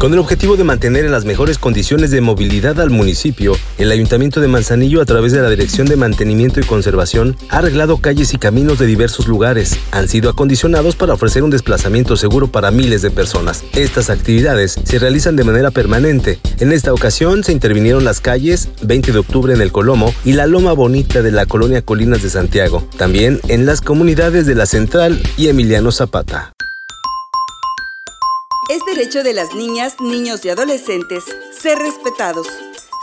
Con el objetivo de mantener en las mejores condiciones de movilidad al municipio, el Ayuntamiento de Manzanillo, a través de la Dirección de Mantenimiento y Conservación, ha arreglado calles y caminos de diversos lugares. Han sido acondicionados para ofrecer un desplazamiento seguro para miles de personas. Estas actividades se realizan de manera permanente. En esta ocasión se intervinieron las calles 20 de octubre en el Colomo y la Loma Bonita de la colonia Colinas de Santiago. También en las comunidades de La Central y Emiliano Zapata. Es derecho de las niñas, niños y adolescentes ser respetados.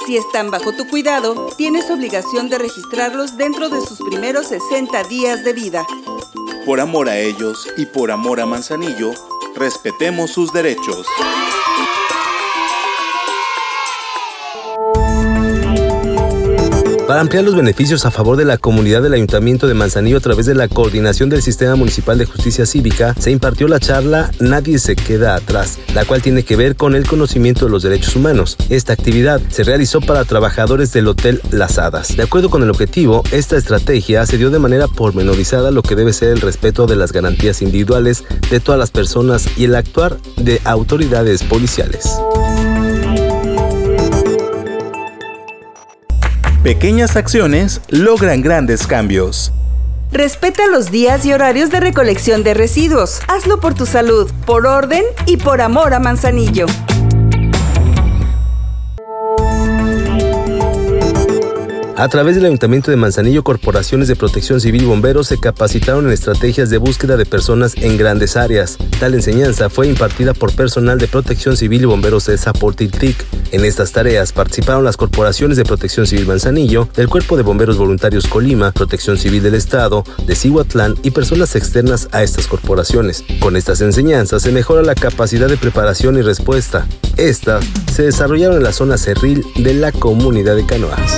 Si están bajo tu cuidado, tienes obligación de registrarlos dentro de sus primeros 60 días de vida. Por amor a ellos y por amor a Manzanillo, respetemos sus derechos. Para ampliar los beneficios a favor de la comunidad del Ayuntamiento de Manzanillo a través de la coordinación del Sistema Municipal de Justicia Cívica, se impartió la charla Nadie se queda atrás, la cual tiene que ver con el conocimiento de los derechos humanos. Esta actividad se realizó para trabajadores del Hotel Las Hadas. De acuerdo con el objetivo, esta estrategia se dio de manera pormenorizada lo que debe ser el respeto de las garantías individuales de todas las personas y el actuar de autoridades policiales. Pequeñas acciones logran grandes cambios. Respeta los días y horarios de recolección de residuos. Hazlo por tu salud, por orden y por amor a Manzanillo. A través del Ayuntamiento de Manzanillo, corporaciones de protección civil y bomberos se capacitaron en estrategias de búsqueda de personas en grandes áreas. Tal enseñanza fue impartida por personal de protección civil y bomberos de Zapotiltic. En estas tareas participaron las corporaciones de protección civil Manzanillo, del Cuerpo de Bomberos Voluntarios Colima, Protección Civil del Estado, de Cihuatlán y personas externas a estas corporaciones. Con estas enseñanzas se mejora la capacidad de preparación y respuesta. Estas se desarrollaron en la zona cerril de la comunidad de Canoas.